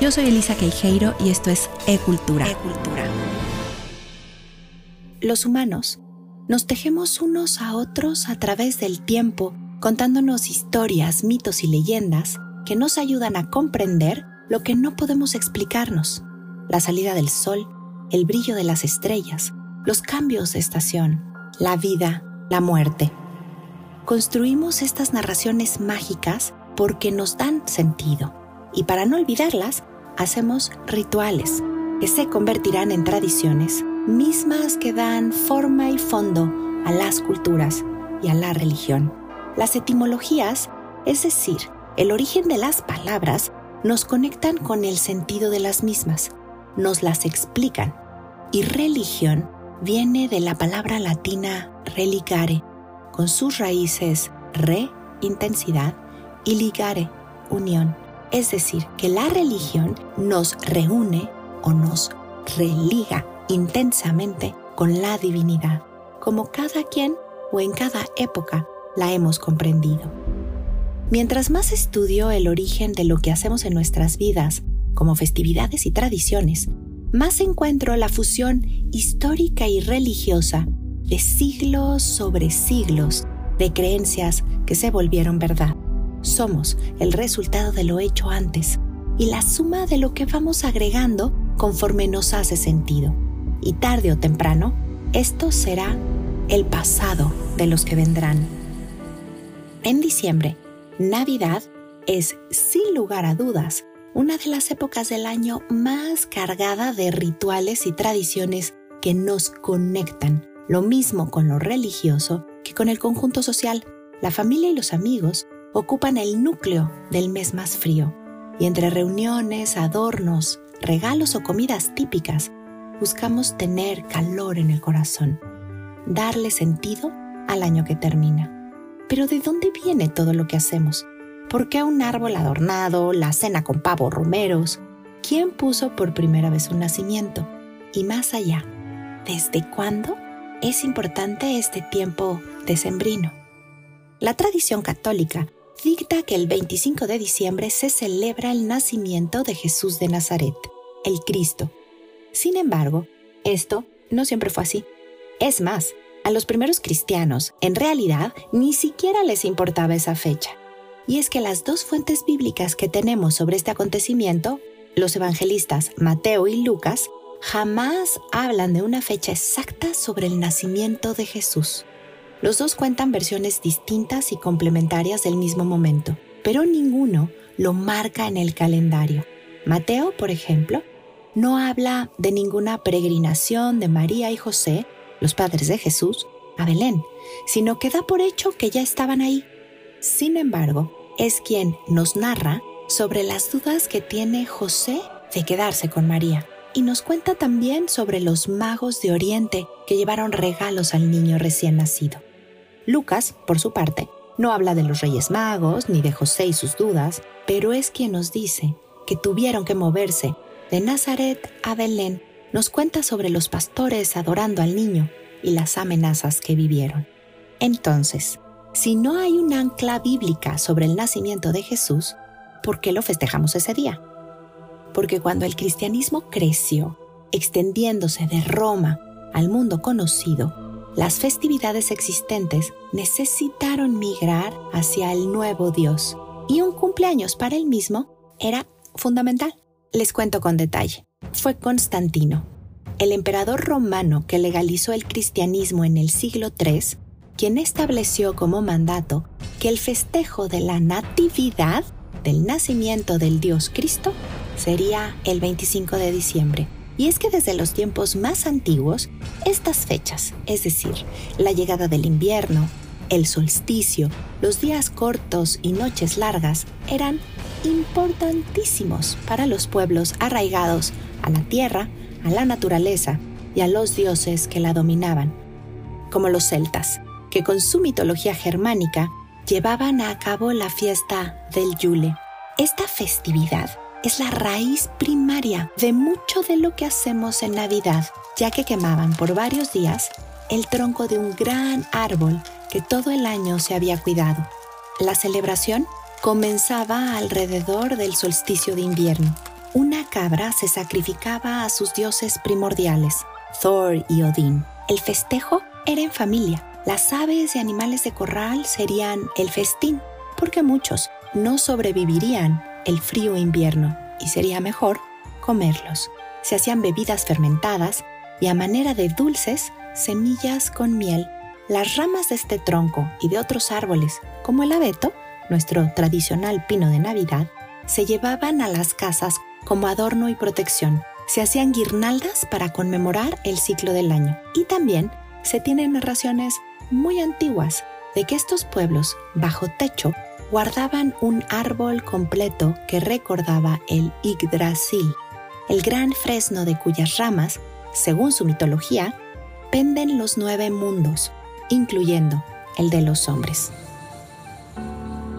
Yo soy Elisa Queijeiro y esto es E-Cultura. Los humanos nos tejemos unos a otros a través del tiempo, contándonos historias, mitos y leyendas que nos ayudan a comprender lo que no podemos explicarnos. La salida del sol, el brillo de las estrellas, los cambios de estación, la vida, la muerte. Construimos estas narraciones mágicas porque nos dan sentido y para no olvidarlas, hacemos rituales que se convertirán en tradiciones mismas que dan forma y fondo a las culturas y a la religión. Las etimologías, es decir, el origen de las palabras, nos conectan con el sentido de las mismas, nos las explican. Y religión viene de la palabra latina religare, con sus raíces re, intensidad, y ligare, unión. Es decir, que la religión nos reúne o nos religa intensamente con la divinidad, como cada quien o en cada época la hemos comprendido. Mientras más estudio el origen de lo que hacemos en nuestras vidas, como festividades y tradiciones, más encuentro la fusión histórica y religiosa de siglos sobre siglos de creencias que se volvieron verdad. Somos el resultado de lo hecho antes y la suma de lo que vamos agregando conforme nos hace sentido. Y tarde o temprano, esto será el pasado de los que vendrán. En diciembre, Navidad es, sin lugar a dudas, una de las épocas del año más cargada de rituales y tradiciones que nos conectan, lo mismo con lo religioso que con el conjunto social. La familia y los amigos ocupan el núcleo del mes más frío, y entre reuniones, adornos, regalos o comidas típicas, buscamos tener calor en el corazón, darle sentido al año que termina. Pero ¿de dónde viene todo lo que hacemos? ¿Por qué un árbol adornado, la cena con pavos romeros? ¿Quién puso por primera vez un nacimiento? Y más allá, ¿desde cuándo es importante este tiempo decembrino? La tradición católica dicta que el 25 de diciembre se celebra el nacimiento de Jesús de Nazaret, el Cristo. Sin embargo, esto no siempre fue así. Es más, a los primeros cristianos, en realidad, ni siquiera les importaba esa fecha. Y es que las dos fuentes bíblicas que tenemos sobre este acontecimiento, los evangelistas Mateo y Lucas, jamás hablan de una fecha exacta sobre el nacimiento de Jesús. Los dos cuentan versiones distintas y complementarias del mismo momento, pero ninguno lo marca en el calendario. Mateo, por ejemplo, no habla de ninguna peregrinación de María y José, los padres de Jesús, a Belén, sino que da por hecho que ya estaban ahí. Sin embargo, es quien nos narra sobre las dudas que tiene José de quedarse con María y nos cuenta también sobre los magos de Oriente que llevaron regalos al niño recién nacido. Lucas, por su parte, no habla de los Reyes Magos ni de José y sus dudas, pero es quien nos dice que tuvieron que moverse de Nazaret a Belén. Nos cuenta sobre los pastores adorando al niño y las amenazas que vivieron. Entonces, si no hay un ancla bíblica sobre el nacimiento de Jesús, ¿por qué lo festejamos ese día? Porque cuando el cristianismo creció, extendiéndose de Roma al mundo conocido, las festividades existentes necesitaron migrar hacia el nuevo Dios y un cumpleaños para él mismo era fundamental. Les cuento con detalle. Fue Constantino, el emperador romano que legalizó el cristianismo en el siglo III, quien estableció como mandato que el festejo de la natividad del nacimiento del Dios Cristo sería el 25 de diciembre y es que desde los tiempos más antiguos, estas fechas, es decir, la llegada del invierno, el solsticio, los días cortos y noches largas, eran importantísimos para los pueblos arraigados a la tierra, a la naturaleza y a los dioses que la dominaban, como los celtas, que con su mitología germánica llevaban a cabo la fiesta del Yule. Esta festividad es la raíz primaria de mucho de lo que hacemos en Navidad, ya que quemaban por varios días el tronco de un gran árbol que todo el año se había cuidado. La celebración comenzaba alrededor del solsticio de invierno una cabra se sacrificaba a sus dioses primordiales, Thor y Odín. El festejo era en familia. Las aves y animales de corral serían el festín, porque muchos no sobrevivirían el frío invierno y sería mejor comerlos. Se hacían bebidas fermentadas y a manera de dulces, semillas con miel. Las ramas de este tronco y de otros árboles, como el abeto, nuestro tradicional pino de Navidad, se llevaban a las casas como adorno y protección. Se hacían guirnaldas para conmemorar el ciclo del año. Y también se tienen narraciones muy antiguas de que estos pueblos, bajo techo, guardaban un árbol completo que recordaba el Yggdrasil, el gran fresno de cuyas ramas, según su mitología, penden los nueve mundos, incluyendo el de los hombres.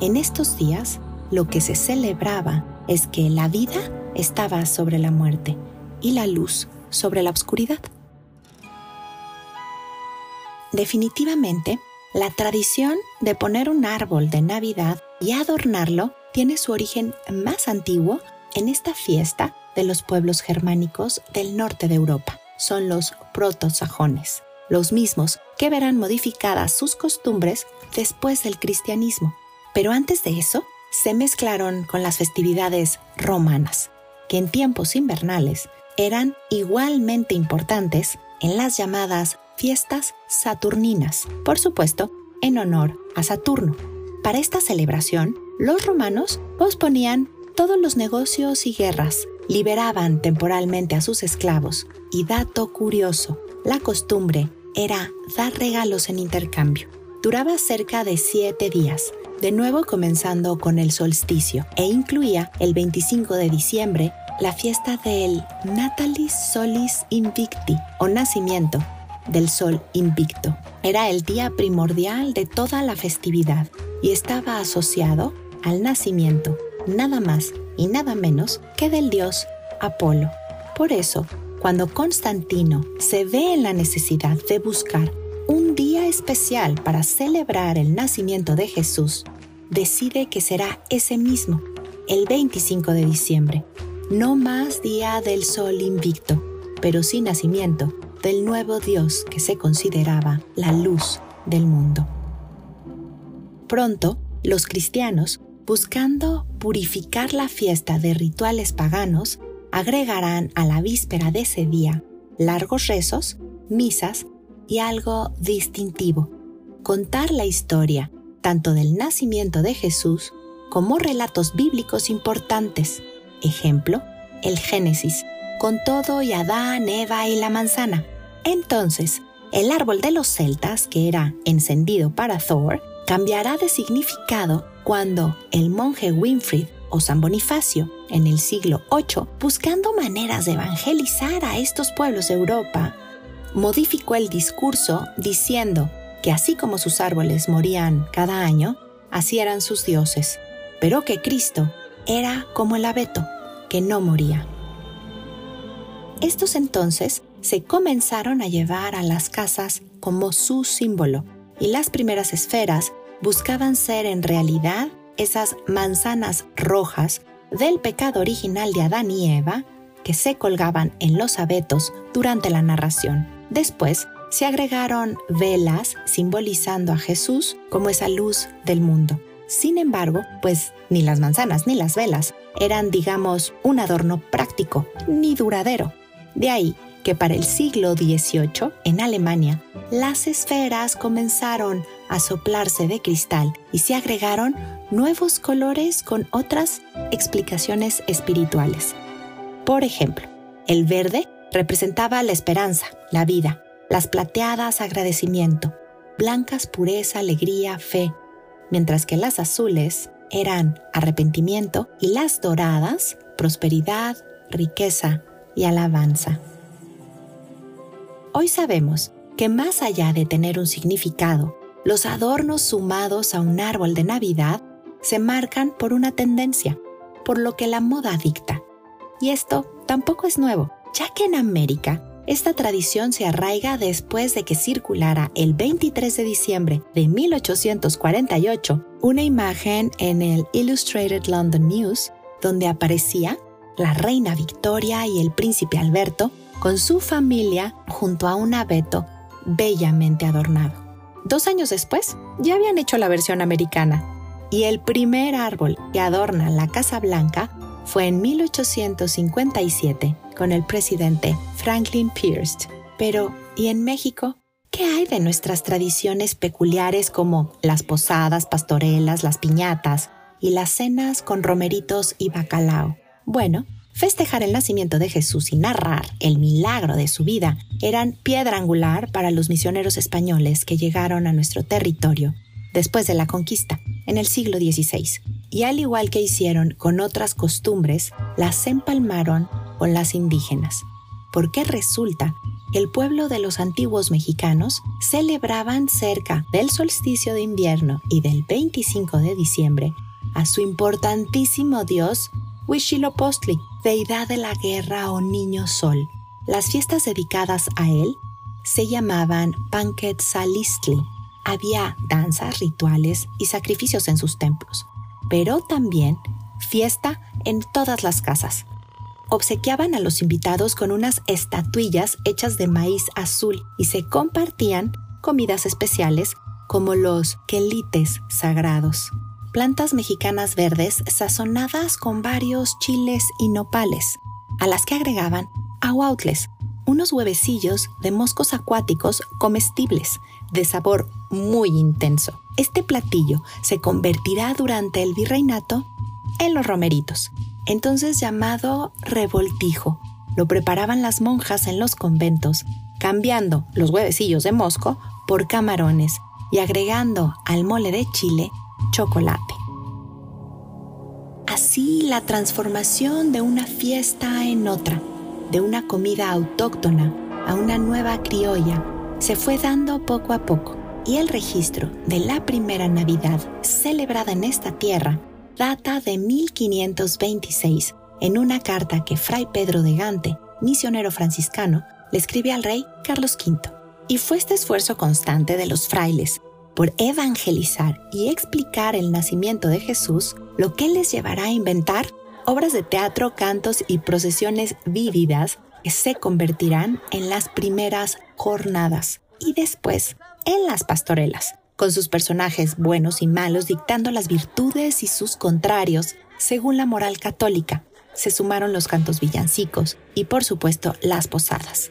En estos días, lo que se celebraba es que la vida estaba sobre la muerte y la luz sobre la oscuridad. Definitivamente, la tradición de poner un árbol de Navidad y adornarlo tiene su origen más antiguo en esta fiesta de los pueblos germánicos del norte de Europa. Son los protosajones, los mismos que verán modificadas sus costumbres después del cristianismo. Pero antes de eso, se mezclaron con las festividades romanas, que en tiempos invernales eran igualmente importantes en las llamadas fiestas saturninas, por supuesto, en honor a Saturno. Para esta celebración, los romanos posponían todos los negocios y guerras, liberaban temporalmente a sus esclavos y dato curioso, la costumbre era dar regalos en intercambio. Duraba cerca de siete días, de nuevo comenzando con el solsticio, e incluía el 25 de diciembre la fiesta del Natalis Solis Invicti o nacimiento del sol invicto. Era el día primordial de toda la festividad y estaba asociado al nacimiento nada más y nada menos que del dios Apolo. Por eso, cuando Constantino se ve en la necesidad de buscar un día especial para celebrar el nacimiento de Jesús, decide que será ese mismo, el 25 de diciembre. No más día del sol invicto, pero sin nacimiento, del nuevo Dios que se consideraba la luz del mundo. Pronto, los cristianos, buscando purificar la fiesta de rituales paganos, agregarán a la víspera de ese día largos rezos, misas y algo distintivo, contar la historia tanto del nacimiento de Jesús como relatos bíblicos importantes, ejemplo, el Génesis, con todo y Adán, Eva y la manzana, entonces, el árbol de los celtas, que era encendido para Thor, cambiará de significado cuando el monje Winfried o San Bonifacio, en el siglo VIII, buscando maneras de evangelizar a estos pueblos de Europa, modificó el discurso diciendo que así como sus árboles morían cada año, así eran sus dioses, pero que Cristo era como el abeto, que no moría. Estos entonces se comenzaron a llevar a las casas como su símbolo y las primeras esferas buscaban ser en realidad esas manzanas rojas del pecado original de Adán y Eva que se colgaban en los abetos durante la narración. Después se agregaron velas simbolizando a Jesús como esa luz del mundo. Sin embargo, pues ni las manzanas ni las velas eran, digamos, un adorno práctico ni duradero. De ahí que para el siglo XVIII, en Alemania, las esferas comenzaron a soplarse de cristal y se agregaron nuevos colores con otras explicaciones espirituales. Por ejemplo, el verde representaba la esperanza, la vida, las plateadas agradecimiento, blancas pureza, alegría, fe, mientras que las azules eran arrepentimiento y las doradas prosperidad, riqueza y alabanza. Hoy sabemos que más allá de tener un significado, los adornos sumados a un árbol de Navidad se marcan por una tendencia, por lo que la moda dicta. Y esto tampoco es nuevo, ya que en América esta tradición se arraiga después de que circulara el 23 de diciembre de 1848 una imagen en el Illustrated London News donde aparecía la reina Victoria y el príncipe Alberto con su familia junto a un abeto bellamente adornado. Dos años después, ya habían hecho la versión americana y el primer árbol que adorna la Casa Blanca fue en 1857 con el presidente Franklin Pierce. Pero, ¿y en México? ¿Qué hay de nuestras tradiciones peculiares como las posadas pastorelas, las piñatas y las cenas con romeritos y bacalao? Bueno, festejar el nacimiento de Jesús y narrar el milagro de su vida eran piedra angular para los misioneros españoles que llegaron a nuestro territorio después de la conquista, en el siglo XVI. Y al igual que hicieron con otras costumbres, las empalmaron con las indígenas. Porque resulta que el pueblo de los antiguos mexicanos celebraban cerca del solsticio de invierno y del 25 de diciembre a su importantísimo dios Huitzilopochtli, deidad de la guerra o niño sol. Las fiestas dedicadas a él se llamaban Panquetzalistli. Había danzas, rituales y sacrificios en sus templos, pero también fiesta en todas las casas. Obsequiaban a los invitados con unas estatuillas hechas de maíz azul y se compartían comidas especiales como los quelites sagrados plantas mexicanas verdes sazonadas con varios chiles y nopales, a las que agregaban aguautles, unos huevecillos de moscos acuáticos comestibles de sabor muy intenso. Este platillo se convertirá durante el virreinato en los romeritos, entonces llamado revoltijo. Lo preparaban las monjas en los conventos, cambiando los huevecillos de mosco por camarones y agregando al mole de chile chocolate. Así la transformación de una fiesta en otra, de una comida autóctona a una nueva criolla, se fue dando poco a poco y el registro de la primera Navidad celebrada en esta tierra data de 1526 en una carta que Fray Pedro de Gante, misionero franciscano, le escribe al rey Carlos V. Y fue este esfuerzo constante de los frailes por evangelizar y explicar el nacimiento de Jesús, lo que les llevará a inventar obras de teatro, cantos y procesiones vívidas que se convertirán en las primeras jornadas y después en las pastorelas, con sus personajes buenos y malos dictando las virtudes y sus contrarios según la moral católica. Se sumaron los cantos villancicos y por supuesto las posadas.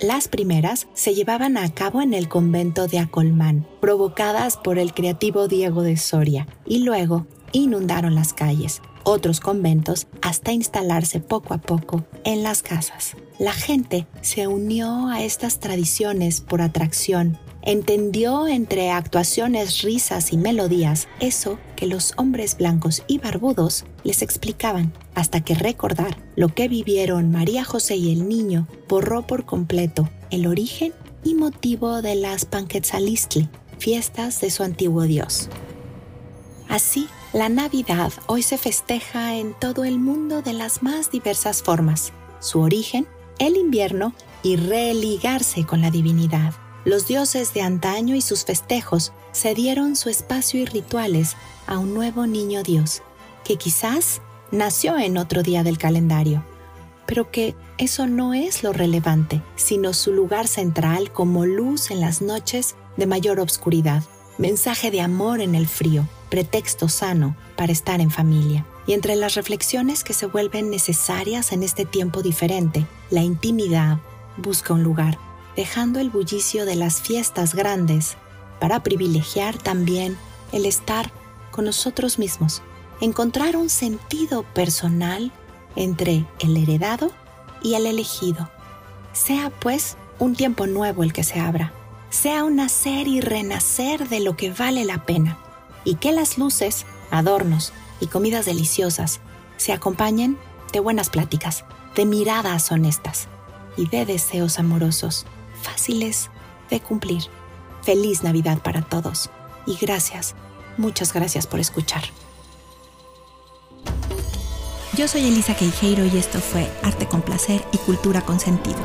Las primeras se llevaban a cabo en el convento de Acolmán, provocadas por el creativo Diego de Soria, y luego inundaron las calles, otros conventos, hasta instalarse poco a poco en las casas. La gente se unió a estas tradiciones por atracción entendió entre actuaciones, risas y melodías eso que los hombres blancos y barbudos les explicaban, hasta que recordar lo que vivieron María José y el niño borró por completo el origen y motivo de las Panquetzalistli, fiestas de su antiguo dios. Así, la Navidad hoy se festeja en todo el mundo de las más diversas formas. Su origen, el invierno y religarse con la divinidad los dioses de antaño y sus festejos cedieron su espacio y rituales a un nuevo niño Dios, que quizás nació en otro día del calendario, pero que eso no es lo relevante, sino su lugar central como luz en las noches de mayor obscuridad, mensaje de amor en el frío, pretexto sano para estar en familia. Y entre las reflexiones que se vuelven necesarias en este tiempo diferente, la intimidad busca un lugar dejando el bullicio de las fiestas grandes para privilegiar también el estar con nosotros mismos, encontrar un sentido personal entre el heredado y el elegido. Sea pues un tiempo nuevo el que se abra, sea un nacer y renacer de lo que vale la pena, y que las luces, adornos y comidas deliciosas se acompañen de buenas pláticas, de miradas honestas y de deseos amorosos fáciles de cumplir. Feliz Navidad para todos y gracias, muchas gracias por escuchar. Yo soy Elisa Queijeiro y esto fue Arte con Placer y Cultura con Sentido.